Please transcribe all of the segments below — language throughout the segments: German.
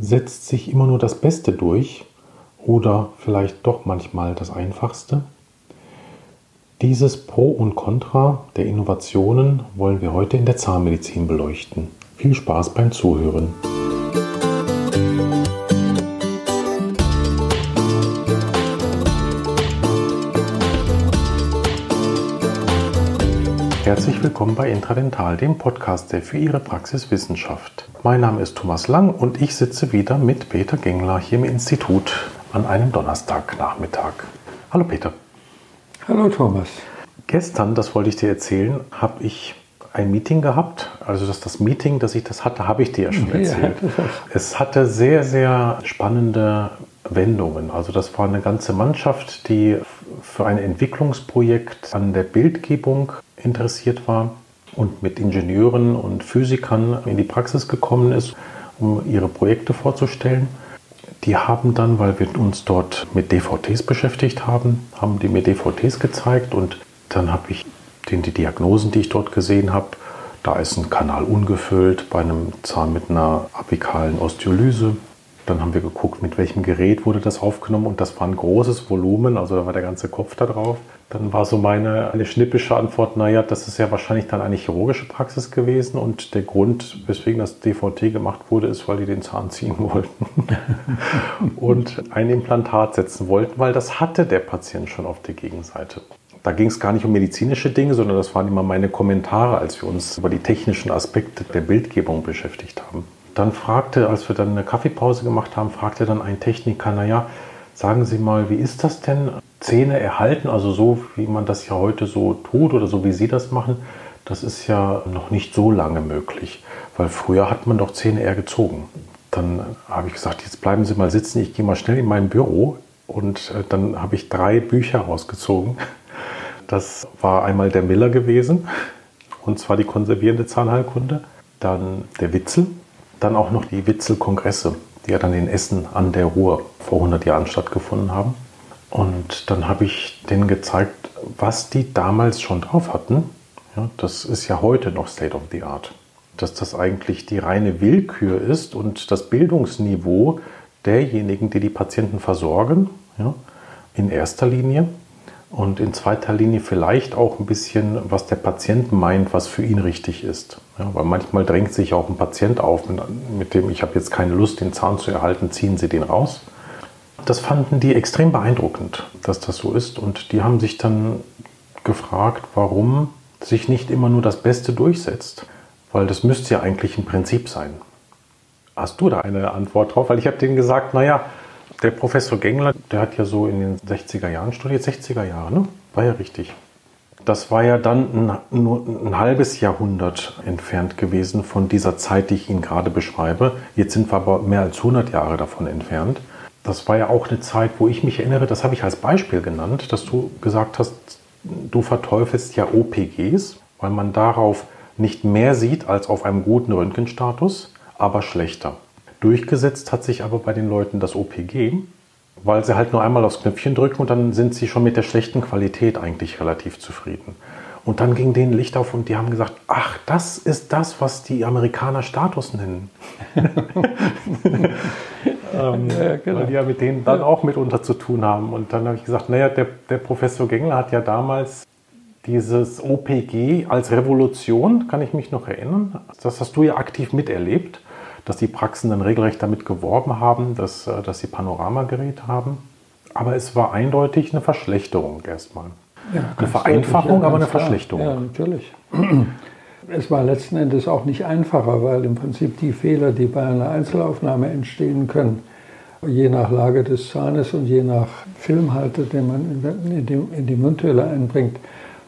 Setzt sich immer nur das Beste durch oder vielleicht doch manchmal das Einfachste? Dieses Pro und Contra der Innovationen wollen wir heute in der Zahnmedizin beleuchten. Viel Spaß beim Zuhören. Willkommen bei Intradental, dem Podcast, der für Ihre Praxis Wissenschaft. Mein Name ist Thomas Lang und ich sitze wieder mit Peter Gengler hier im Institut an einem Donnerstagnachmittag. Hallo Peter. Hallo Thomas. Gestern, das wollte ich dir erzählen, habe ich ein Meeting gehabt. Also das, das Meeting, dass ich das hatte, habe ich dir ja schon erzählt. Ja, es hatte sehr, sehr spannende Wendungen. Also das war eine ganze Mannschaft, die für ein Entwicklungsprojekt an der Bildgebung interessiert war und mit Ingenieuren und Physikern in die Praxis gekommen ist, um ihre Projekte vorzustellen. Die haben dann, weil wir uns dort mit DVTs beschäftigt haben, haben die mir DVTs gezeigt und dann habe ich den, die Diagnosen, die ich dort gesehen habe, da ist ein Kanal ungefüllt bei einem Zahn mit einer apikalen Osteolyse. Dann haben wir geguckt, mit welchem Gerät wurde das aufgenommen und das war ein großes Volumen, also da war der ganze Kopf da drauf. Dann war so meine eine schnippische Antwort, naja, das ist ja wahrscheinlich dann eine chirurgische Praxis gewesen und der Grund, weswegen das DVT gemacht wurde, ist, weil die den Zahn ziehen wollten und ein Implantat setzen wollten, weil das hatte der Patient schon auf der Gegenseite. Da ging es gar nicht um medizinische Dinge, sondern das waren immer meine Kommentare, als wir uns über die technischen Aspekte der Bildgebung beschäftigt haben. Dann fragte, als wir dann eine Kaffeepause gemacht haben, fragte dann ein Techniker, naja, sagen Sie mal, wie ist das denn? Zähne erhalten, also so, wie man das ja heute so tut oder so, wie Sie das machen, das ist ja noch nicht so lange möglich, weil früher hat man doch Zähne eher gezogen. Dann habe ich gesagt, jetzt bleiben Sie mal sitzen, ich gehe mal schnell in mein Büro und äh, dann habe ich drei Bücher rausgezogen. Das war einmal der Miller gewesen, und zwar die konservierende Zahnheilkunde, dann der Witzel, dann auch noch die Witzel-Kongresse, die ja dann in Essen an der Ruhr vor 100 Jahren stattgefunden haben. Und dann habe ich denen gezeigt, was die damals schon drauf hatten. Ja, das ist ja heute noch State of the Art. Dass das eigentlich die reine Willkür ist und das Bildungsniveau derjenigen, die die Patienten versorgen, ja, in erster Linie und in zweiter Linie vielleicht auch ein bisschen, was der Patient meint, was für ihn richtig ist. Ja, weil manchmal drängt sich auch ein Patient auf, mit dem ich habe jetzt keine Lust, den Zahn zu erhalten, ziehen Sie den raus. Das fanden die extrem beeindruckend, dass das so ist. Und die haben sich dann gefragt, warum sich nicht immer nur das Beste durchsetzt. Weil das müsste ja eigentlich ein Prinzip sein. Hast du da eine Antwort drauf? Weil ich habe denen gesagt, naja, der Professor Gengler, der hat ja so in den 60er Jahren studiert, 60er Jahre, ne? War ja richtig. Das war ja dann ein, nur ein halbes Jahrhundert entfernt gewesen von dieser Zeit, die ich Ihnen gerade beschreibe. Jetzt sind wir aber mehr als 100 Jahre davon entfernt. Das war ja auch eine Zeit, wo ich mich erinnere, das habe ich als Beispiel genannt, dass du gesagt hast, du verteufelst ja OPGs, weil man darauf nicht mehr sieht als auf einem guten Röntgenstatus, aber schlechter. Durchgesetzt hat sich aber bei den Leuten das OPG, weil sie halt nur einmal aufs Knöpfchen drücken und dann sind sie schon mit der schlechten Qualität eigentlich relativ zufrieden. Und dann ging denen Licht auf und die haben gesagt, ach, das ist das, was die Amerikaner Status nennen. ähm, ja, genau. Weil die ja mit denen dann auch mitunter zu tun haben. Und dann habe ich gesagt, naja, der, der Professor Gengler hat ja damals dieses OPG als Revolution, kann ich mich noch erinnern. Das hast du ja aktiv miterlebt dass die Praxen dann regelrecht damit geworben haben, dass, äh, dass sie Panoramageräte haben. Aber es war eindeutig eine Verschlechterung erstmal. Ja, eine Vereinfachung, ja, aber eine klar. Verschlechterung. Ja, natürlich. Es war letzten Endes auch nicht einfacher, weil im Prinzip die Fehler, die bei einer Einzelaufnahme entstehen können, je nach Lage des Zahnes und je nach Filmhalte, den man in die, in die Mundhöhle einbringt,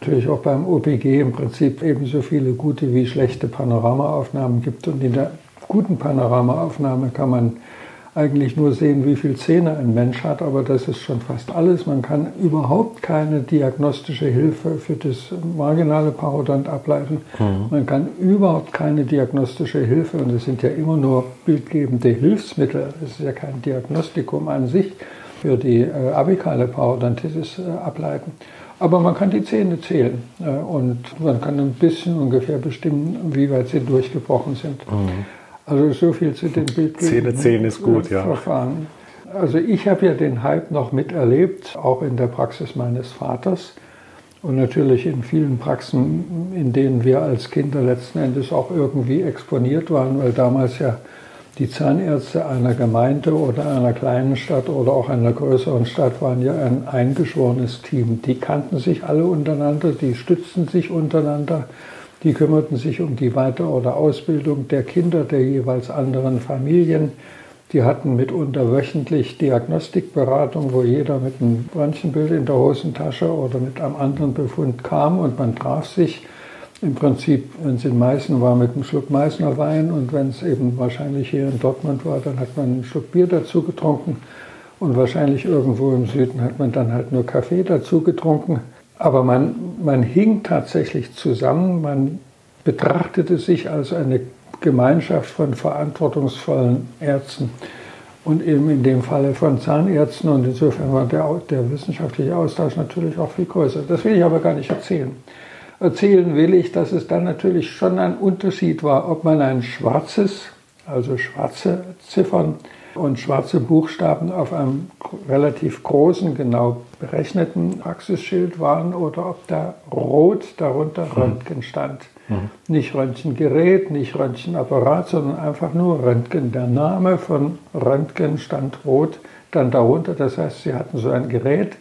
natürlich auch beim OPG im Prinzip ebenso viele gute wie schlechte Panoramaaufnahmen gibt und in der guten Panoramaaufnahme kann man eigentlich nur sehen, wie viele Zähne ein Mensch hat, aber das ist schon fast alles. Man kann überhaupt keine diagnostische Hilfe für das marginale Parodont ableiten. Mhm. Man kann überhaupt keine diagnostische Hilfe, und es sind ja immer nur bildgebende Hilfsmittel, es ist ja kein Diagnostikum an sich, für die äh, abikale Parodontitis äh, ableiten. Aber man kann die Zähne zählen äh, und man kann ein bisschen ungefähr bestimmen, wie weit sie durchgebrochen sind. Mhm. Also so viel zu den Bildgebenden Zähne zählen ist gut, ja. Verfahren. Also ich habe ja den Hype noch miterlebt, auch in der Praxis meines Vaters und natürlich in vielen Praxen, in denen wir als Kinder letzten Endes auch irgendwie exponiert waren, weil damals ja die Zahnärzte einer Gemeinde oder einer kleinen Stadt oder auch einer größeren Stadt waren ja ein eingeschworenes Team. Die kannten sich alle untereinander, die stützten sich untereinander, die kümmerten sich um die Weiter- oder Ausbildung der Kinder der jeweils anderen Familien. Die hatten mitunter wöchentlich Diagnostikberatung, wo jeder mit einem Röntgenbild in der Hosentasche oder mit einem anderen Befund kam und man traf sich im Prinzip, wenn es in Meißen war, mit einem Schluck Meißner Wein und wenn es eben wahrscheinlich hier in Dortmund war, dann hat man einen Schluck Bier dazu getrunken und wahrscheinlich irgendwo im Süden hat man dann halt nur Kaffee dazu getrunken. Aber man, man hing tatsächlich zusammen, man betrachtete sich als eine Gemeinschaft von verantwortungsvollen Ärzten und eben in dem Falle von Zahnärzten und insofern war der, der wissenschaftliche Austausch natürlich auch viel größer. Das will ich aber gar nicht erzählen erzählen will ich, dass es dann natürlich schon ein Unterschied war, ob man ein schwarzes, also schwarze Ziffern und schwarze Buchstaben auf einem relativ großen, genau berechneten Praxisschild waren oder ob da rot darunter mhm. Röntgen stand. Mhm. Nicht Röntgengerät, nicht Röntgenapparat, sondern einfach nur Röntgen. Der Name von Röntgen stand rot dann darunter. Das heißt, sie hatten so ein Gerät,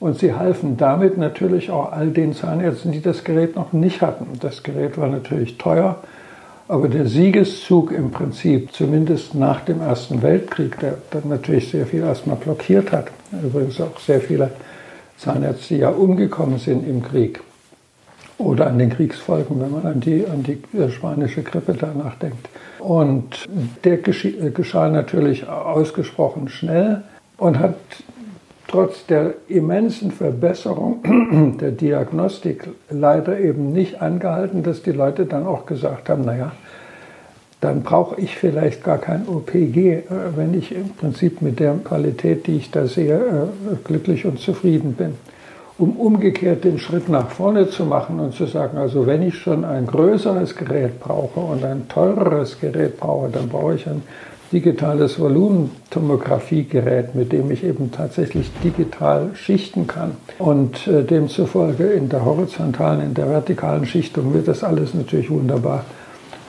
und sie halfen damit natürlich auch all den Zahnärzten, die das Gerät noch nicht hatten. Das Gerät war natürlich teuer, aber der Siegeszug im Prinzip, zumindest nach dem Ersten Weltkrieg, der dann natürlich sehr viel erstmal blockiert hat, übrigens auch sehr viele Zahnärzte ja umgekommen sind im Krieg oder an den Kriegsfolgen, wenn man an die, an die spanische Grippe danach denkt. Und der geschah natürlich ausgesprochen schnell und hat trotz der immensen Verbesserung der Diagnostik leider eben nicht angehalten, dass die Leute dann auch gesagt haben, naja, dann brauche ich vielleicht gar kein OPG, äh, wenn ich im Prinzip mit der Qualität, die ich da sehe, äh, glücklich und zufrieden bin. Um umgekehrt den Schritt nach vorne zu machen und zu sagen, also wenn ich schon ein größeres Gerät brauche und ein teureres Gerät brauche, dann brauche ich ein digitales Volumentomographiegerät, mit dem ich eben tatsächlich digital schichten kann. Und äh, demzufolge in der horizontalen, in der vertikalen Schichtung wird das alles natürlich wunderbar,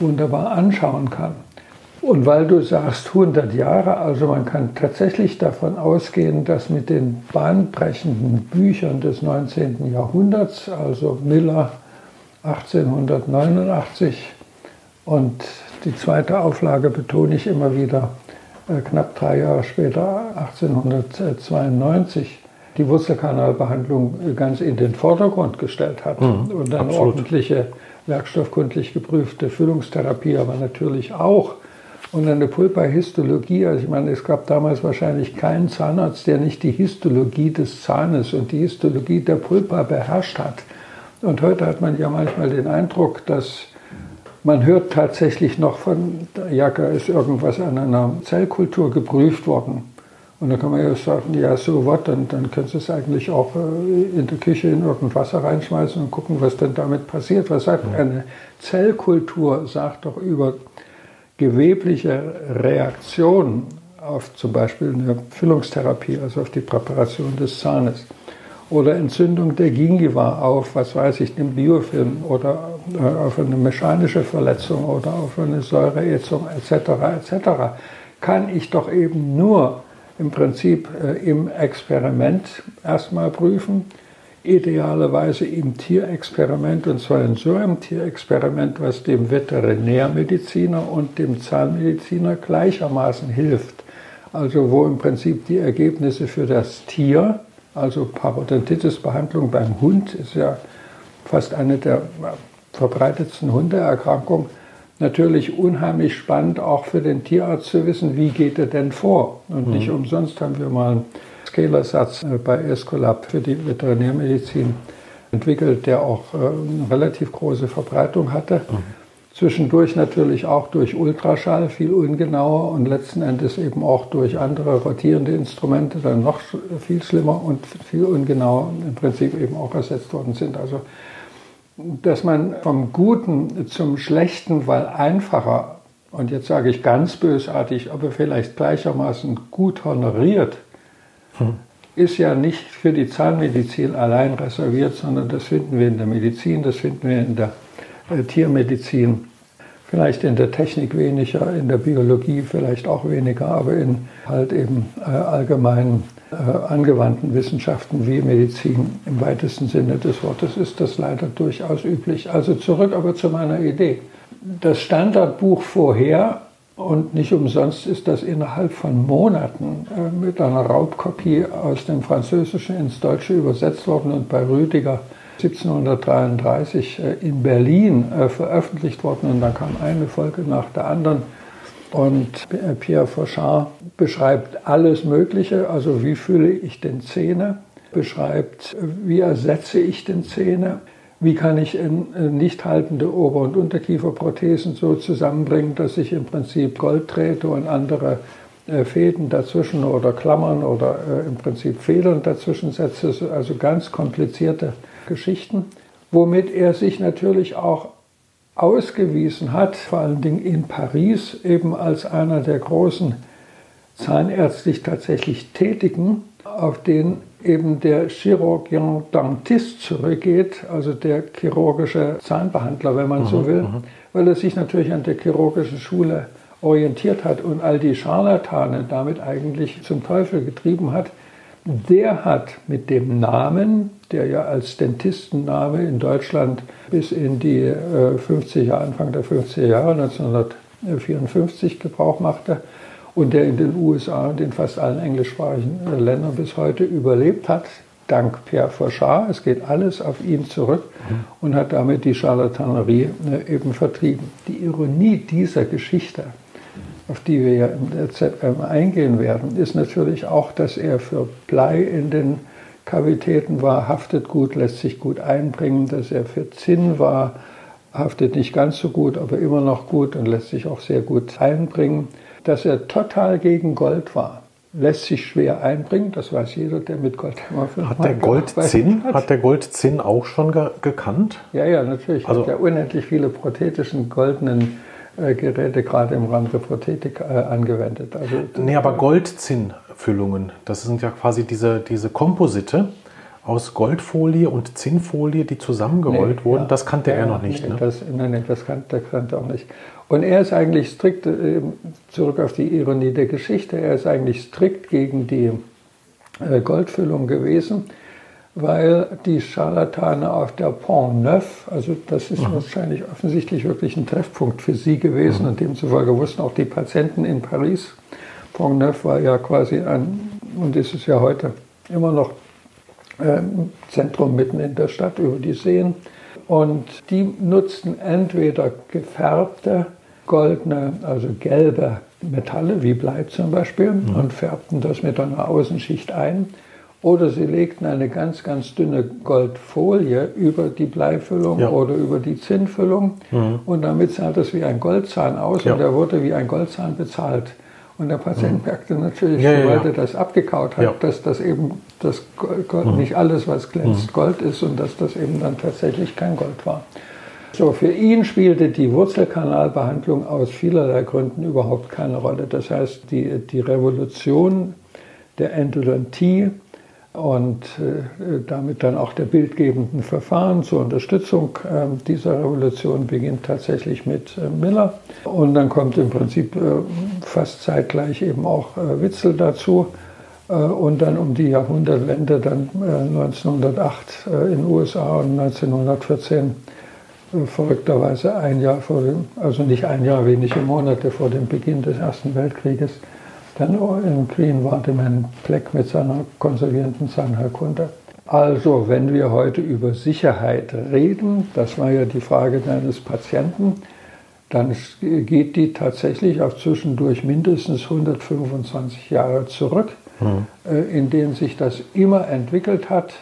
wunderbar anschauen kann. Und weil du sagst 100 Jahre, also man kann tatsächlich davon ausgehen, dass mit den bahnbrechenden Büchern des 19. Jahrhunderts, also Miller 1889 und die zweite Auflage betone ich immer wieder, äh, knapp drei Jahre später, 1892, die Wurzelkanalbehandlung ganz in den Vordergrund gestellt hat mhm, und eine absolut. ordentliche werkstoffkundlich geprüfte Füllungstherapie, aber natürlich auch und eine Pulperhistologie. Also ich meine, es gab damals wahrscheinlich keinen Zahnarzt, der nicht die Histologie des Zahnes und die Histologie der Pulpa beherrscht hat. Und heute hat man ja manchmal den Eindruck, dass man hört tatsächlich noch von, ja, ist irgendwas an einer Zellkultur geprüft worden. Und da kann man ja sagen, ja, so was, dann, dann kannst du es eigentlich auch äh, in der Küche in irgendein Wasser reinschmeißen und gucken, was denn damit passiert. Was sagt eine Zellkultur, sagt doch über gewebliche Reaktionen auf zum Beispiel eine Füllungstherapie, also auf die Präparation des Zahnes oder Entzündung der Gingiva auf, was weiß ich, dem Biofilm oder äh, auf eine mechanische Verletzung oder auf eine Säureätzung etc. etc. kann ich doch eben nur im Prinzip äh, im Experiment erstmal prüfen, idealerweise im Tierexperiment und zwar in so einem Tierexperiment, was dem Veterinärmediziner und dem Zahnmediziner gleichermaßen hilft. Also wo im Prinzip die Ergebnisse für das Tier also Parodontitis-Behandlung beim Hund ist ja fast eine der verbreitetsten Hundeerkrankungen. Natürlich unheimlich spannend, auch für den Tierarzt zu wissen, wie geht er denn vor. Und mhm. nicht umsonst haben wir mal einen Scalersatz äh, bei Escolab für die Veterinärmedizin entwickelt, der auch äh, eine relativ große Verbreitung hatte. Mhm. Zwischendurch natürlich auch durch Ultraschall, viel ungenauer und letzten Endes eben auch durch andere rotierende Instrumente dann noch viel schlimmer und viel ungenauer im Prinzip eben auch ersetzt worden sind. Also dass man vom Guten zum Schlechten, weil einfacher und jetzt sage ich ganz bösartig, aber vielleicht gleichermaßen gut honoriert, hm. ist ja nicht für die Zahnmedizin allein reserviert, sondern das finden wir in der Medizin, das finden wir in der äh, Tiermedizin, vielleicht in der Technik weniger, in der Biologie vielleicht auch weniger, aber in halt eben äh, allgemeinen angewandten Wissenschaften wie Medizin im weitesten Sinne des Wortes ist das leider durchaus üblich. Also zurück aber zu meiner Idee. Das Standardbuch vorher und nicht umsonst ist das innerhalb von Monaten äh, mit einer Raubkopie aus dem Französischen ins Deutsche übersetzt worden und bei Rüdiger 1733 äh, in Berlin äh, veröffentlicht worden. Und dann kam eine Folge nach der anderen. Und Pierre Fauchard beschreibt alles Mögliche, also wie fülle ich den Zähne, beschreibt, wie ersetze ich den Zähne, wie kann ich nicht haltende Ober- und Unterkieferprothesen so zusammenbringen, dass ich im Prinzip Gold trete und andere äh, Fäden dazwischen oder Klammern oder äh, im Prinzip Federn dazwischen setze, also ganz komplizierte Geschichten, womit er sich natürlich auch ausgewiesen hat, vor allen Dingen in Paris, eben als einer der großen zahnärztlich tatsächlich Tätigen, auf den eben der Chirurgien Dentist zurückgeht, also der chirurgische Zahnbehandler, wenn man mhm, so will, mhm. weil er sich natürlich an der chirurgischen Schule orientiert hat und all die Scharlatane damit eigentlich zum Teufel getrieben hat. Der hat mit dem Namen der ja als Dentistenname in Deutschland bis in die 50er, äh, Anfang der 50er Jahre, 1954 Gebrauch machte und der in den USA und in fast allen englischsprachigen äh, Ländern bis heute überlebt hat, dank Pierre Fauchard. Es geht alles auf ihn zurück mhm. und hat damit die Charlatanerie äh, eben vertrieben. Die Ironie dieser Geschichte, auf die wir ja eingehen werden, ist natürlich auch, dass er für Blei in den Kavitäten war, haftet gut, lässt sich gut einbringen, dass er für Zinn war, haftet nicht ganz so gut, aber immer noch gut und lässt sich auch sehr gut einbringen, dass er total gegen Gold war. Lässt sich schwer einbringen, das weiß jeder, der mit Gold hat der Goldzinn hat. hat der Goldzinn auch schon ge gekannt? Ja, ja, natürlich. Also, hat er unendlich viele prothetischen goldenen Geräte gerade im Rahmen der Prothetik äh, angewendet. Also, nee, aber Goldzinnfüllungen, das sind ja quasi diese, diese Komposite aus Goldfolie und Zinnfolie, die zusammengerollt nee, wurden. Ja, das kannte ja, er noch nicht. Nee, ne? das, nein, nein, das kannte, das kannte er auch nicht. Und er ist eigentlich strikt, äh, zurück auf die Ironie der Geschichte, er ist eigentlich strikt gegen die äh, Goldfüllung gewesen weil die Scharlatane auf der Pont Neuf, also das ist mhm. wahrscheinlich offensichtlich wirklich ein Treffpunkt für sie gewesen mhm. und demzufolge wussten auch die Patienten in Paris, Pont Neuf war ja quasi ein, und ist es ja heute immer noch ähm, Zentrum mitten in der Stadt über die Seen. Und die nutzten entweder gefärbte, goldene, also gelbe Metalle, wie Blei zum Beispiel, mhm. und färbten das mit einer Außenschicht ein oder sie legten eine ganz, ganz dünne Goldfolie über die Bleifüllung ja. oder über die Zinnfüllung mhm. und damit sah das wie ein Goldzahn aus ja. und er wurde wie ein Goldzahn bezahlt. Und der Patient mhm. merkte natürlich, ja, sobald er das abgekaut hat, dass das eben das Gold, mhm. nicht alles, was glänzt, mhm. Gold ist und dass das eben dann tatsächlich kein Gold war. So, für ihn spielte die Wurzelkanalbehandlung aus vielerlei Gründen überhaupt keine Rolle. Das heißt, die, die Revolution der Endodontie und äh, damit dann auch der bildgebenden Verfahren zur Unterstützung äh, dieser Revolution beginnt tatsächlich mit äh, Miller. Und dann kommt im Prinzip äh, fast zeitgleich eben auch Witzel dazu. Und dann um die Jahrhundertwende, dann 1908 in den USA und 1914 verrückterweise ein Jahr vor dem, also nicht ein Jahr, wenige Monate vor dem Beginn des Ersten Weltkrieges, dann in Green Wardeman Pleck mit seiner konservierenden Zahnheilkunde. Also, wenn wir heute über Sicherheit reden, das war ja die Frage deines Patienten, dann geht die tatsächlich auf zwischendurch mindestens 125 Jahre zurück, mhm. in denen sich das immer entwickelt hat.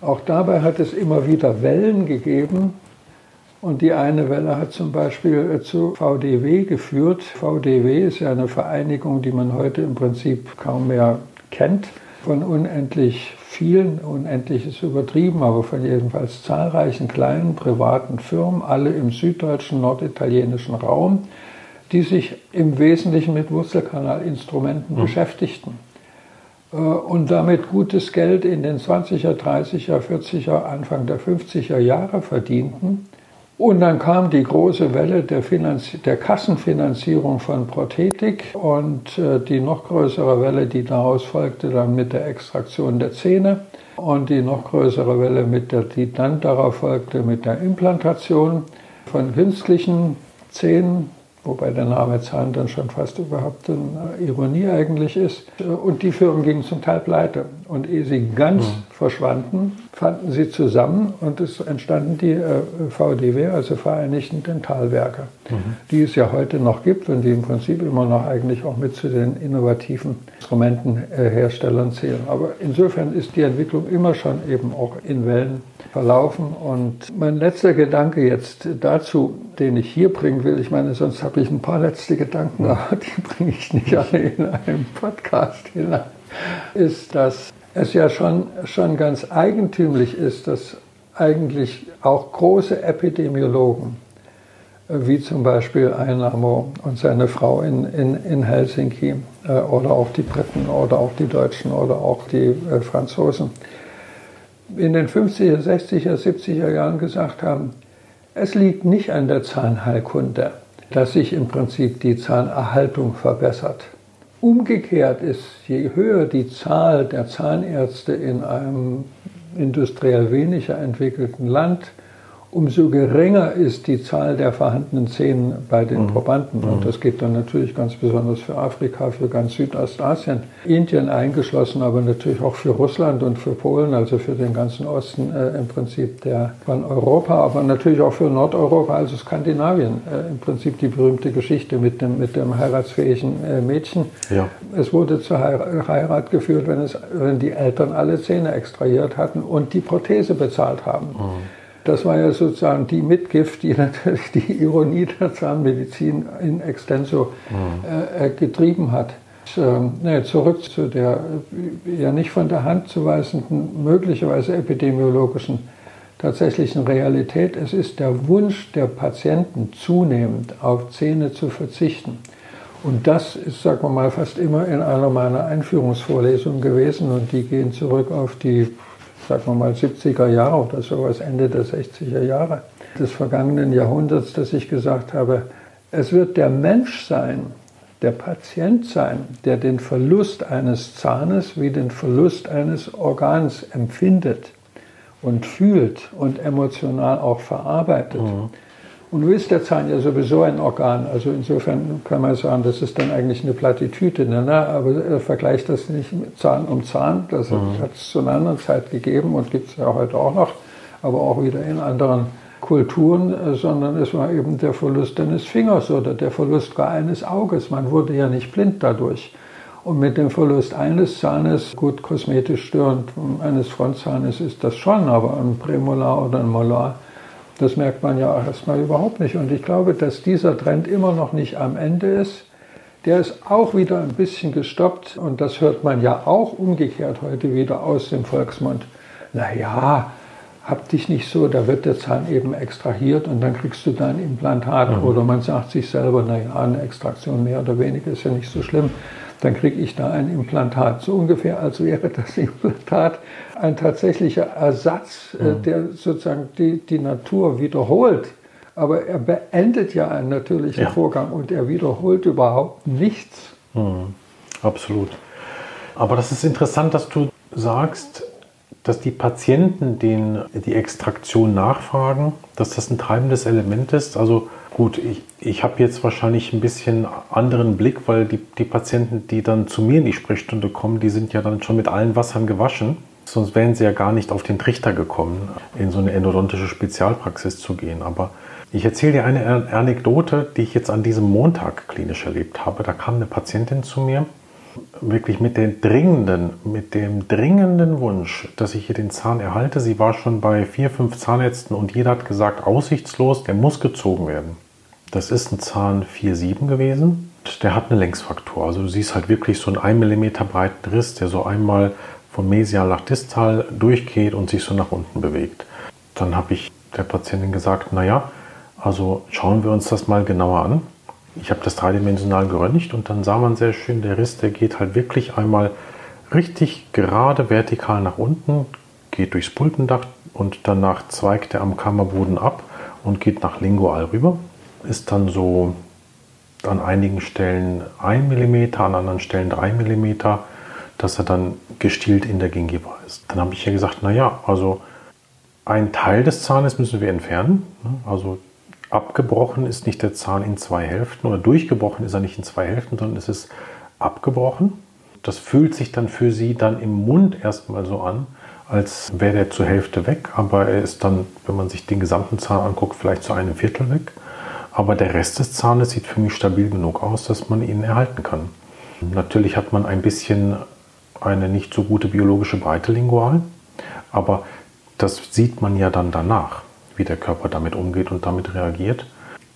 Auch dabei hat es immer wieder Wellen gegeben, und die eine Welle hat zum Beispiel äh, zu VDW geführt. VDW ist ja eine Vereinigung, die man heute im Prinzip kaum mehr kennt, von unendlich vielen, unendlich ist übertrieben, aber von jedenfalls zahlreichen kleinen privaten Firmen, alle im süddeutschen, norditalienischen Raum, die sich im Wesentlichen mit Wurzelkanalinstrumenten mhm. beschäftigten äh, und damit gutes Geld in den 20er, 30er, 40er, Anfang der 50er Jahre verdienten. Und dann kam die große Welle der, Finanzi der Kassenfinanzierung von Prothetik und äh, die noch größere Welle, die daraus folgte, dann mit der Extraktion der Zähne und die noch größere Welle, mit der, die dann darauf folgte, mit der Implantation von künstlichen Zähnen, wobei der Name Zahn dann schon fast überhaupt eine Ironie eigentlich ist. Und die Firmen gingen zum Teil pleite. Und ehe sie ganz mhm. verschwanden, fanden sie zusammen und es entstanden die äh, VDW, also Vereinigten Dentalwerke, mhm. die es ja heute noch gibt und die im Prinzip immer noch eigentlich auch mit zu den innovativen Instrumentenherstellern zählen. Aber insofern ist die Entwicklung immer schon eben auch in Wellen verlaufen. Und mein letzter Gedanke jetzt dazu, den ich hier bringen will, ich meine, sonst habe ich ein paar letzte Gedanken, aber die bringe ich nicht alle in einem Podcast hinein, ist, dass es ja schon, schon ganz eigentümlich ist, dass eigentlich auch große Epidemiologen, äh, wie zum Beispiel Einamo und seine Frau in, in, in Helsinki äh, oder auch die Briten oder auch die Deutschen oder auch die äh, Franzosen, in den 50er, 60er, 70er Jahren gesagt haben, es liegt nicht an der Zahnheilkunde, dass sich im Prinzip die Zahnerhaltung verbessert. Umgekehrt ist, je höher die Zahl der Zahnärzte in einem industriell weniger entwickelten Land, umso geringer ist die Zahl der vorhandenen Zähne bei den mhm. Probanden. Und mhm. das geht dann natürlich ganz besonders für Afrika, für ganz Südostasien, Indien eingeschlossen, aber natürlich auch für Russland und für Polen, also für den ganzen Osten äh, im Prinzip der, von Europa, aber natürlich auch für Nordeuropa, also Skandinavien. Äh, Im Prinzip die berühmte Geschichte mit dem, mit dem heiratsfähigen äh, Mädchen. Ja. Es wurde zur Heirat geführt, wenn, es, wenn die Eltern alle Zähne extrahiert hatten und die Prothese bezahlt haben. Mhm. Das war ja sozusagen die Mitgift, die natürlich die Ironie der Zahnmedizin in extenso mhm. äh, getrieben hat. Ähm, zurück zu der äh, ja nicht von der Hand zu weisenden, möglicherweise epidemiologischen tatsächlichen Realität. Es ist der Wunsch der Patienten zunehmend auf Zähne zu verzichten. Und das ist, sagen wir mal, fast immer in einer meiner Einführungsvorlesungen gewesen und die gehen zurück auf die sagen wir mal 70er Jahre oder sowas, Ende der 60er Jahre des vergangenen Jahrhunderts, dass ich gesagt habe, es wird der Mensch sein, der Patient sein, der den Verlust eines Zahnes wie den Verlust eines Organs empfindet und fühlt und emotional auch verarbeitet. Mhm. Und nun ist der Zahn ja sowieso ein Organ. Also insofern kann man sagen, das ist dann eigentlich eine Plattitüde. Ne? Aber äh, vergleicht das nicht mit Zahn um Zahn. Das mhm. hat es zu einer anderen Zeit gegeben und gibt es ja heute auch noch, aber auch wieder in anderen Kulturen, äh, sondern es war eben der Verlust eines Fingers oder der Verlust gar eines Auges. Man wurde ja nicht blind dadurch. Und mit dem Verlust eines Zahnes, gut kosmetisch störend, eines Frontzahnes ist das schon, aber ein Prämolar oder ein Molar das merkt man ja erstmal überhaupt nicht. Und ich glaube, dass dieser Trend immer noch nicht am Ende ist. Der ist auch wieder ein bisschen gestoppt und das hört man ja auch umgekehrt heute wieder aus dem Volksmund. Naja, hab dich nicht so, da wird der Zahn eben extrahiert und dann kriegst du da ein Implantat. Mhm. Oder man sagt sich selber, naja, eine Extraktion mehr oder weniger ist ja nicht so schlimm dann kriege ich da ein Implantat. So ungefähr, als wäre das Implantat ein tatsächlicher Ersatz, äh, mhm. der sozusagen die, die Natur wiederholt. Aber er beendet ja einen natürlichen ja. Vorgang und er wiederholt überhaupt nichts. Mhm. Absolut. Aber das ist interessant, dass du sagst, dass die Patienten den, die Extraktion nachfragen, dass das ein treibendes Element ist. Also Gut, ich, ich habe jetzt wahrscheinlich ein bisschen anderen Blick, weil die, die Patienten, die dann zu mir in die Sprechstunde kommen, die sind ja dann schon mit allen Wassern gewaschen. Sonst wären sie ja gar nicht auf den Trichter gekommen, in so eine endodontische Spezialpraxis zu gehen. Aber ich erzähle dir eine Anekdote, die ich jetzt an diesem Montag klinisch erlebt habe. Da kam eine Patientin zu mir, wirklich mit, den dringenden, mit dem dringenden Wunsch, dass ich hier den Zahn erhalte. Sie war schon bei vier, fünf Zahnärzten und jeder hat gesagt, aussichtslos, der muss gezogen werden. Das ist ein Zahn 4,7 gewesen. Der hat eine Längsfraktur. Also du siehst halt wirklich so einen 1 mm breiten Riss, der so einmal von mesial nach distal durchgeht und sich so nach unten bewegt. Dann habe ich der Patientin gesagt, naja, also schauen wir uns das mal genauer an. Ich habe das dreidimensional geröntgt und dann sah man sehr schön, der Riss, der geht halt wirklich einmal richtig gerade vertikal nach unten, geht durchs Pulpendach und danach zweigt er am Kammerboden ab und geht nach lingual rüber. Ist dann so an einigen Stellen 1 mm, an anderen Stellen 3 mm, dass er dann gestielt in der Gingiva ist. Dann habe ich ja gesagt, naja, also ein Teil des Zahnes müssen wir entfernen. Also abgebrochen ist nicht der Zahn in zwei Hälften oder durchgebrochen ist er nicht in zwei Hälften, sondern es ist abgebrochen. Das fühlt sich dann für sie dann im Mund erstmal so an, als wäre der zur Hälfte weg, aber er ist dann, wenn man sich den gesamten Zahn anguckt, vielleicht zu einem Viertel weg. Aber der Rest des Zahnes sieht für mich stabil genug aus, dass man ihn erhalten kann. Natürlich hat man ein bisschen eine nicht so gute biologische Breite lingual, aber das sieht man ja dann danach, wie der Körper damit umgeht und damit reagiert.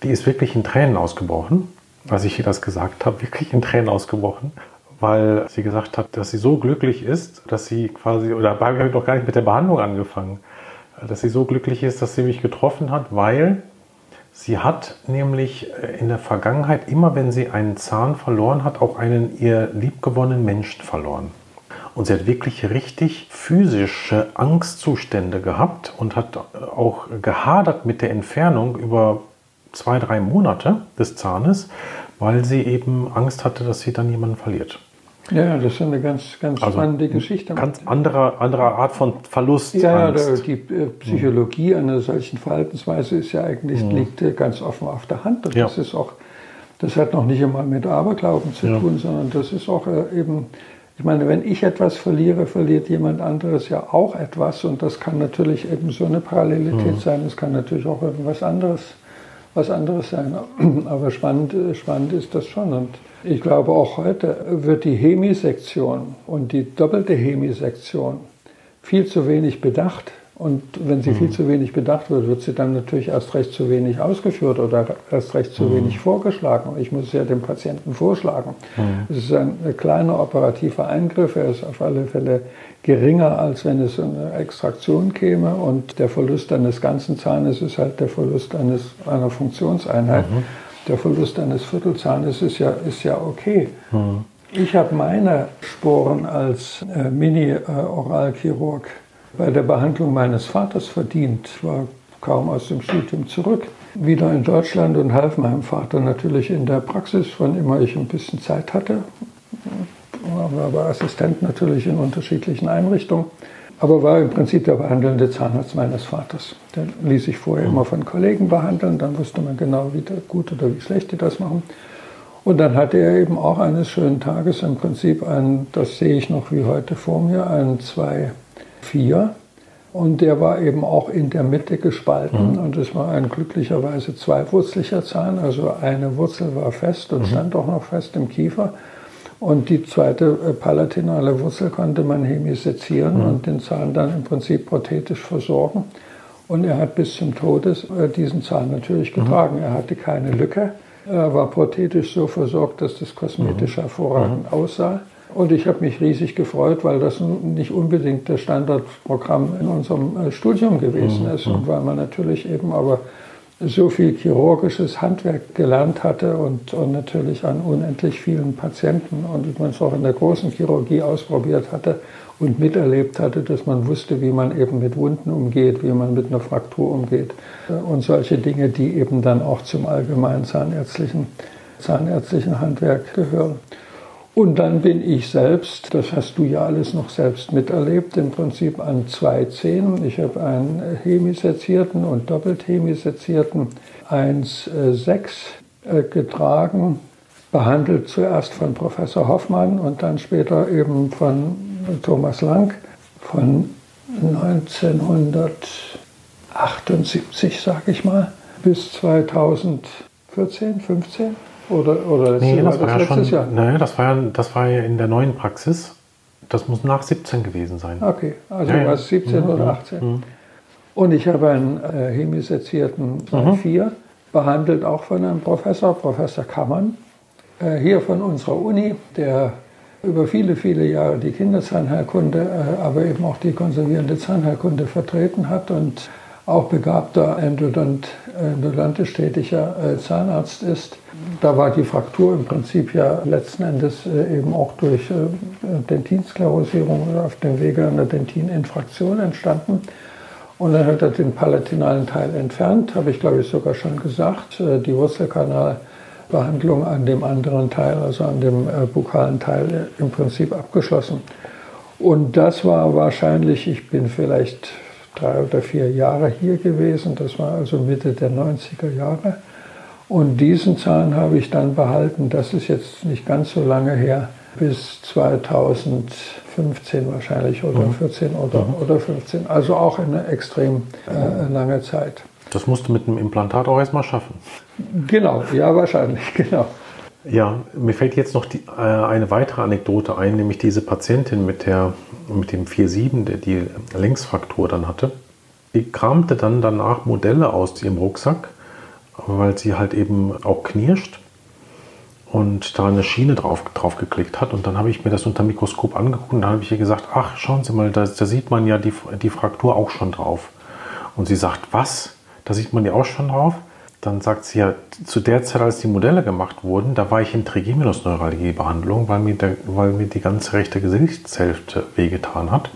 Die ist wirklich in Tränen ausgebrochen, als ich ihr das gesagt habe, wirklich in Tränen ausgebrochen, weil sie gesagt hat, dass sie so glücklich ist, dass sie quasi, oder habe ich noch gar nicht mit der Behandlung angefangen, dass sie so glücklich ist, dass sie mich getroffen hat, weil sie hat nämlich in der Vergangenheit, immer wenn sie einen Zahn verloren hat, auch einen ihr liebgewonnenen Menschen verloren. Und sie hat wirklich richtig physische Angstzustände gehabt und hat auch gehadert mit der Entfernung über zwei, drei Monate des Zahnes, weil sie eben Angst hatte, dass sie dann jemanden verliert. Ja, das ist eine ganz, ganz also spannende Geschichte. Ganz andere, andere Art von Verlust. Ja, Angst. die äh, Psychologie einer solchen Verhaltensweise ist ja eigentlich, mhm. liegt äh, ganz offen auf der Hand. Und ja. das ist auch, das hat noch nicht einmal mit Aberglauben zu ja. tun, sondern das ist auch äh, eben, ich meine, wenn ich etwas verliere, verliert jemand anderes ja auch etwas. Und das kann natürlich eben so eine Parallelität mhm. sein. Es kann natürlich auch irgendwas anderes, was anderes sein. Aber spannend, spannend ist das schon. Und ich glaube, auch heute wird die Hemisektion und die doppelte Hemisektion viel zu wenig bedacht. Und wenn sie mhm. viel zu wenig bedacht wird, wird sie dann natürlich erst recht zu wenig ausgeführt oder erst recht zu mhm. wenig vorgeschlagen. Und ich muss es ja dem Patienten vorschlagen. Mhm. Es ist ein kleiner operativer Eingriff. Er ist auf alle Fälle geringer, als wenn es eine Extraktion käme. Und der Verlust eines ganzen Zahnes ist halt der Verlust eines, einer Funktionseinheit. Mhm der Verlust eines Viertelzahnes ist ja, ist ja okay. Mhm. Ich habe meine Sporen als äh, Mini-Oralchirurg bei der Behandlung meines Vaters verdient, war kaum aus dem Studium zurück, wieder in Deutschland und half meinem Vater natürlich in der Praxis, wann immer ich ein bisschen Zeit hatte. War Assistent natürlich in unterschiedlichen Einrichtungen aber war im Prinzip der behandelnde Zahnarzt meines Vaters. Der ließ sich vorher immer von Kollegen behandeln, dann wusste man genau, wie gut oder wie schlecht die das machen. Und dann hatte er eben auch eines schönen Tages im Prinzip ein, das sehe ich noch wie heute vor mir, ein 2-4. Und der war eben auch in der Mitte gespalten. Mhm. Und es war ein glücklicherweise zweiwurzlicher Zahn. Also eine Wurzel war fest und mhm. stand auch noch fest im Kiefer. Und die zweite äh, palatinale Wurzel konnte man hemisezieren mhm. und den Zahn dann im Prinzip prothetisch versorgen. Und er hat bis zum Tode äh, diesen Zahn natürlich mhm. getragen. Er hatte keine Lücke. Er war prothetisch so versorgt, dass das kosmetisch mhm. hervorragend mhm. aussah. Und ich habe mich riesig gefreut, weil das nicht unbedingt das Standardprogramm in unserem äh, Studium gewesen mhm. ist und weil man natürlich eben aber so viel chirurgisches Handwerk gelernt hatte und, und natürlich an unendlich vielen Patienten und man es auch in der großen Chirurgie ausprobiert hatte und miterlebt hatte, dass man wusste, wie man eben mit Wunden umgeht, wie man mit einer Fraktur umgeht und solche Dinge, die eben dann auch zum allgemeinen zahnärztlichen, zahnärztlichen Handwerk gehören. Und dann bin ich selbst, das hast du ja alles noch selbst miterlebt, im Prinzip an zwei Zähnen. Ich habe einen hemisezierten und doppelt hemisezierten 1,6 äh, getragen, behandelt zuerst von Professor Hoffmann und dann später eben von Thomas Lang von 1978, sage ich mal, bis 2014, 15. Oder, oder das, nee, das war, das ja schon, Jahr? Naja, das war ja, das war ja in der neuen Praxis. Das muss nach 17 gewesen sein. Okay, also ja, war es 17 mhm. oder 18. Mhm. Und ich habe einen äh, hemisezierten mhm. 4 behandelt, auch von einem Professor, Professor Kammern, äh, hier von unserer Uni, der über viele, viele Jahre die Kinderzahnheilkunde, äh, aber eben auch die konservierende Zahnheilkunde vertreten hat und auch begabter Endodont, endodontisch tätiger äh, Zahnarzt ist. Da war die Fraktur im Prinzip ja letzten Endes äh, eben auch durch äh, Dentinsklerosierung oder auf dem Wege einer Dentininfraktion entstanden. Und dann hat er den palatinalen Teil entfernt, habe ich glaube ich sogar schon gesagt. Die Wurzelkanalbehandlung an dem anderen Teil, also an dem bukalen Teil im Prinzip abgeschlossen. Und das war wahrscheinlich, ich bin vielleicht drei oder vier Jahre hier gewesen. Das war also Mitte der 90er Jahre. Und diesen Zahn habe ich dann behalten. Das ist jetzt nicht ganz so lange her, bis 2015 wahrscheinlich oder mhm. 14 oder, mhm. oder 15. Also auch eine extrem äh, lange Zeit. Das musst du mit einem Implantat auch erstmal schaffen. Genau, ja, wahrscheinlich, genau. Ja, mir fällt jetzt noch die, äh, eine weitere Anekdote ein, nämlich diese Patientin mit, der, mit dem 4-7, der die Längsfraktur dann hatte. Die kramte dann danach Modelle aus ihrem Rucksack, weil sie halt eben auch knirscht und da eine Schiene drauf, drauf geklickt hat. Und dann habe ich mir das unter Mikroskop angeguckt und dann habe ich ihr gesagt, ach, schauen Sie mal, da, da sieht man ja die, die Fraktur auch schon drauf. Und sie sagt, was? Da sieht man die auch schon drauf? Dann sagt sie ja, zu der Zeit, als die Modelle gemacht wurden, da war ich in Trigeminusneuralgie-Behandlung, weil, mir weil mir die ganze rechte Gesichtshälfte wehgetan hat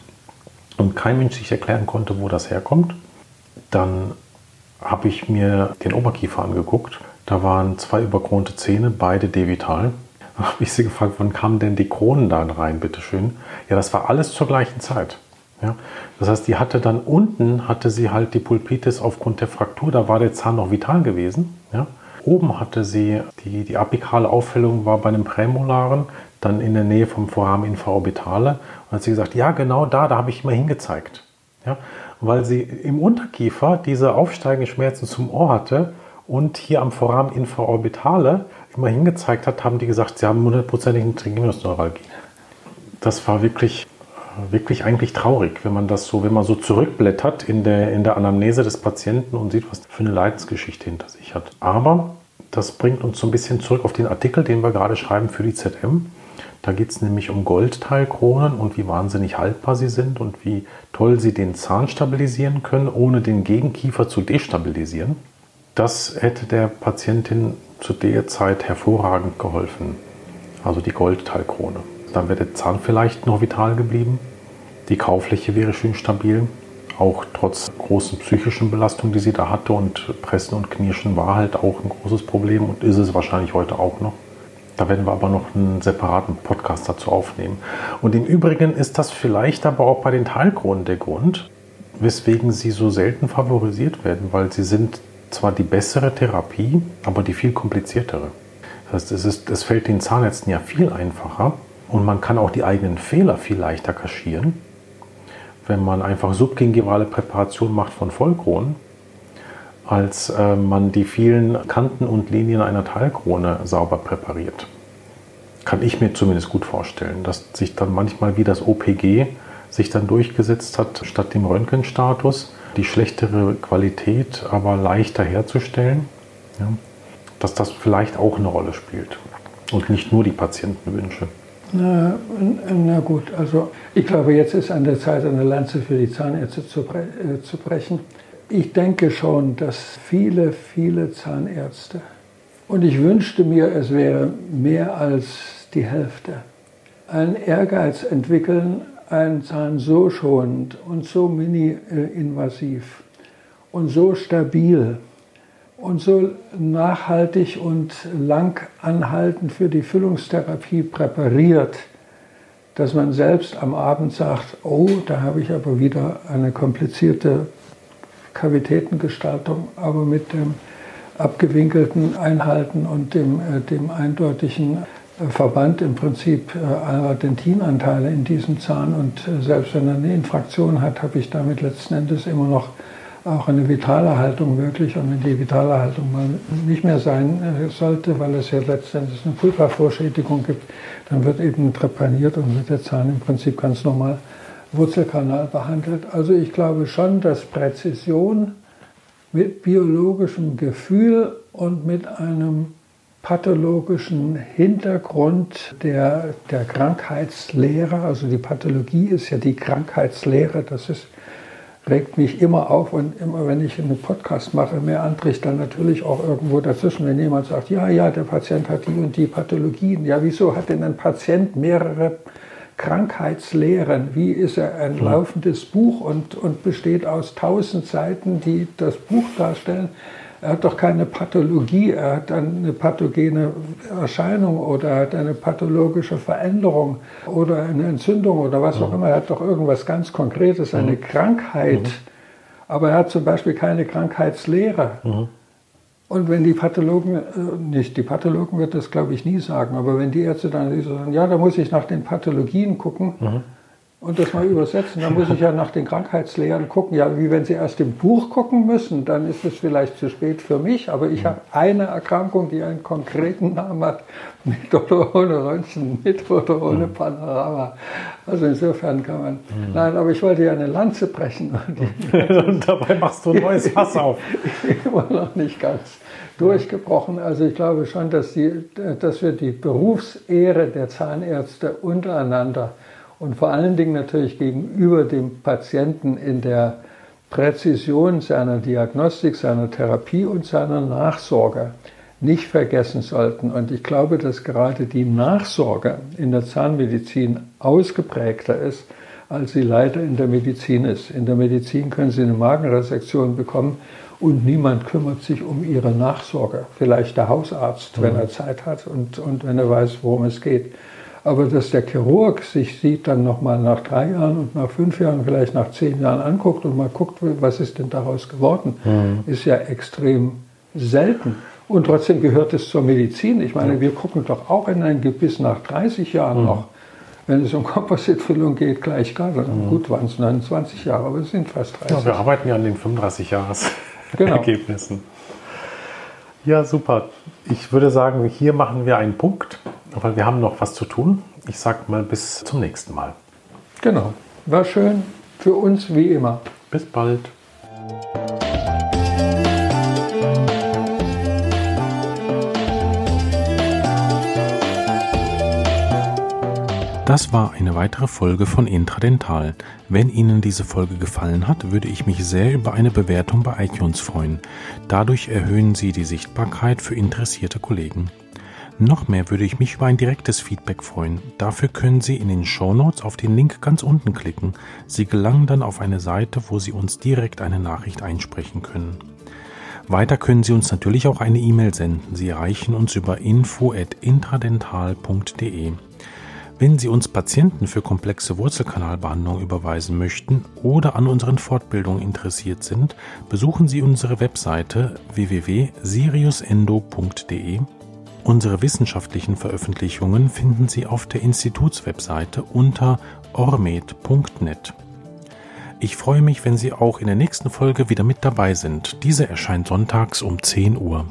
und kein Mensch sich erklären konnte, wo das herkommt. Dann habe ich mir den Oberkiefer angeguckt. Da waren zwei überkronte Zähne, beide devital. Da habe ich sie gefragt, wann kamen denn die Kronen da rein, bitteschön? Ja, das war alles zur gleichen Zeit. Ja? Das heißt, die hatte dann unten, hatte sie halt die Pulpitis aufgrund der Fraktur, da war der Zahn noch vital gewesen. Ja? Oben hatte sie, die, die apikale Aufhellung war bei einem Prämolaren, dann in der Nähe vom Vorhaben infraorbitale. Und hat sie gesagt, ja genau da, da habe ich immer hingezeigt. Ja? Weil sie im Unterkiefer diese aufsteigenden Schmerzen zum Ohr hatte und hier am Vorrahmen infraorbitale immer hingezeigt hat, haben die gesagt, sie haben hundertprozentig eine Trigeminusneuralgie. Das war wirklich wirklich eigentlich traurig, wenn man das so, wenn man so zurückblättert in der, in der Anamnese des Patienten und sieht, was für eine Leidensgeschichte hinter sich hat. Aber das bringt uns so ein bisschen zurück auf den Artikel, den wir gerade schreiben für die ZM. Da geht es nämlich um Goldteilkronen und wie wahnsinnig haltbar sie sind und wie toll sie den Zahn stabilisieren können, ohne den Gegenkiefer zu destabilisieren. Das hätte der Patientin zu der Zeit hervorragend geholfen. Also die Goldteilkrone. Dann wäre der Zahn vielleicht noch vital geblieben. Die Kaufläche wäre schön stabil, auch trotz großen psychischen Belastungen, die sie da hatte. Und Pressen und Knirschen war halt auch ein großes Problem und ist es wahrscheinlich heute auch noch. Da werden wir aber noch einen separaten Podcast dazu aufnehmen. Und im Übrigen ist das vielleicht aber auch bei den Teilkronen der Grund, weswegen sie so selten favorisiert werden, weil sie sind zwar die bessere Therapie, aber die viel kompliziertere. Das heißt, es, ist, es fällt den Zahnärzten ja viel einfacher, und man kann auch die eigenen Fehler viel leichter kaschieren, wenn man einfach subgingivale Präparation macht von Vollkronen, als äh, man die vielen Kanten und Linien einer Teilkrone sauber präpariert. Kann ich mir zumindest gut vorstellen, dass sich dann manchmal wie das OPG sich dann durchgesetzt hat, statt dem Röntgenstatus die schlechtere Qualität aber leichter herzustellen, ja, dass das vielleicht auch eine Rolle spielt und nicht nur die Patientenwünsche. Na, na, gut, also ich glaube, jetzt ist an der Zeit, eine Lanze für die Zahnärzte zu, äh, zu brechen. Ich denke schon, dass viele, viele Zahnärzte, und ich wünschte mir, es wäre mehr als die Hälfte, einen Ehrgeiz entwickeln, einen Zahn so schonend und so mini-invasiv und so stabil und so nachhaltig und lang anhaltend für die Füllungstherapie präpariert, dass man selbst am Abend sagt, oh, da habe ich aber wieder eine komplizierte Kavitätengestaltung, aber mit dem abgewinkelten Einhalten und dem, äh, dem eindeutigen äh, Verband im Prinzip äh, aller Dentinanteile in diesem Zahn. Und selbst wenn er eine Infraktion hat, habe ich damit letzten Endes immer noch auch eine Vitalerhaltung möglich. Und wenn die Vitalerhaltung mal nicht mehr sein äh, sollte, weil es ja letztendlich eine Pulvervorschädigung gibt, dann wird eben trepaniert und wird der Zahn im Prinzip ganz normal Wurzelkanal behandelt. Also ich glaube schon, dass Präzision mit biologischem Gefühl und mit einem pathologischen Hintergrund der, der Krankheitslehre, also die Pathologie ist ja die Krankheitslehre, das ist regt mich immer auf und immer wenn ich einen Podcast mache, mehr antricht dann natürlich auch irgendwo dazwischen, wenn jemand sagt, ja, ja, der Patient hat die und die Pathologien. Ja, wieso hat denn ein Patient mehrere Krankheitslehren? Wie ist er ein laufendes Buch und, und besteht aus tausend Seiten, die das Buch darstellen? Er hat doch keine Pathologie, er hat eine pathogene Erscheinung oder er hat eine pathologische Veränderung oder eine Entzündung oder was auch immer. Er hat doch irgendwas ganz Konkretes, eine Krankheit. Aber er hat zum Beispiel keine Krankheitslehre. Und wenn die Pathologen, äh, nicht die Pathologen wird das glaube ich nie sagen, aber wenn die Ärzte dann sagen, ja, da muss ich nach den Pathologien gucken, und das mal übersetzen, dann muss ich ja nach den Krankheitslehren gucken. Ja, wie wenn Sie erst im Buch gucken müssen, dann ist es vielleicht zu spät für mich, aber ich habe eine Erkrankung, die einen konkreten Namen hat, mit oder ohne Röntgen, mit oder ohne Panorama. Also insofern kann man. Mhm. Nein, aber ich wollte ja eine Lanze brechen. Und dabei machst du ein neues Fass auf. Immer noch nicht ganz durchgebrochen. Also ich glaube schon, dass, die, dass wir die Berufsehre der Zahnärzte untereinander und vor allen Dingen natürlich gegenüber dem Patienten in der Präzision seiner Diagnostik, seiner Therapie und seiner Nachsorge nicht vergessen sollten. Und ich glaube, dass gerade die Nachsorge in der Zahnmedizin ausgeprägter ist, als sie leider in der Medizin ist. In der Medizin können Sie eine Magenresektion bekommen und niemand kümmert sich um Ihre Nachsorge. Vielleicht der Hausarzt, wenn er Zeit hat und, und wenn er weiß, worum es geht. Aber dass der Chirurg sich sieht dann nochmal nach drei Jahren und nach fünf Jahren, vielleicht nach zehn Jahren anguckt und mal guckt, was ist denn daraus geworden, mhm. ist ja extrem selten. Und trotzdem gehört es zur Medizin. Ich meine, wir gucken doch auch in ein Gebiss nach 30 Jahren mhm. noch. Wenn es um Kompositfüllung geht, gleich gar. Mhm. Gut waren es 29 Jahre, aber es sind fast 30. Ja, wir arbeiten ja an den 35 Jahres genau. Ergebnissen. Ja, super. Ich würde sagen, hier machen wir einen Punkt weil wir haben noch was zu tun. Ich sage mal bis zum nächsten Mal. Genau. War schön für uns wie immer. Bis bald. Das war eine weitere Folge von Intradental. Wenn Ihnen diese Folge gefallen hat, würde ich mich sehr über eine Bewertung bei iTunes freuen. Dadurch erhöhen Sie die Sichtbarkeit für interessierte Kollegen. Noch mehr würde ich mich über ein direktes Feedback freuen. Dafür können Sie in den Show Notes auf den Link ganz unten klicken. Sie gelangen dann auf eine Seite, wo Sie uns direkt eine Nachricht einsprechen können. Weiter können Sie uns natürlich auch eine E-Mail senden. Sie erreichen uns über info@intradental.de. Wenn Sie uns Patienten für komplexe Wurzelkanalbehandlung überweisen möchten oder an unseren Fortbildungen interessiert sind, besuchen Sie unsere Webseite www.siriusendo.de Unsere wissenschaftlichen Veröffentlichungen finden Sie auf der Institutswebseite unter ormed.net. Ich freue mich, wenn Sie auch in der nächsten Folge wieder mit dabei sind. Diese erscheint sonntags um 10 Uhr.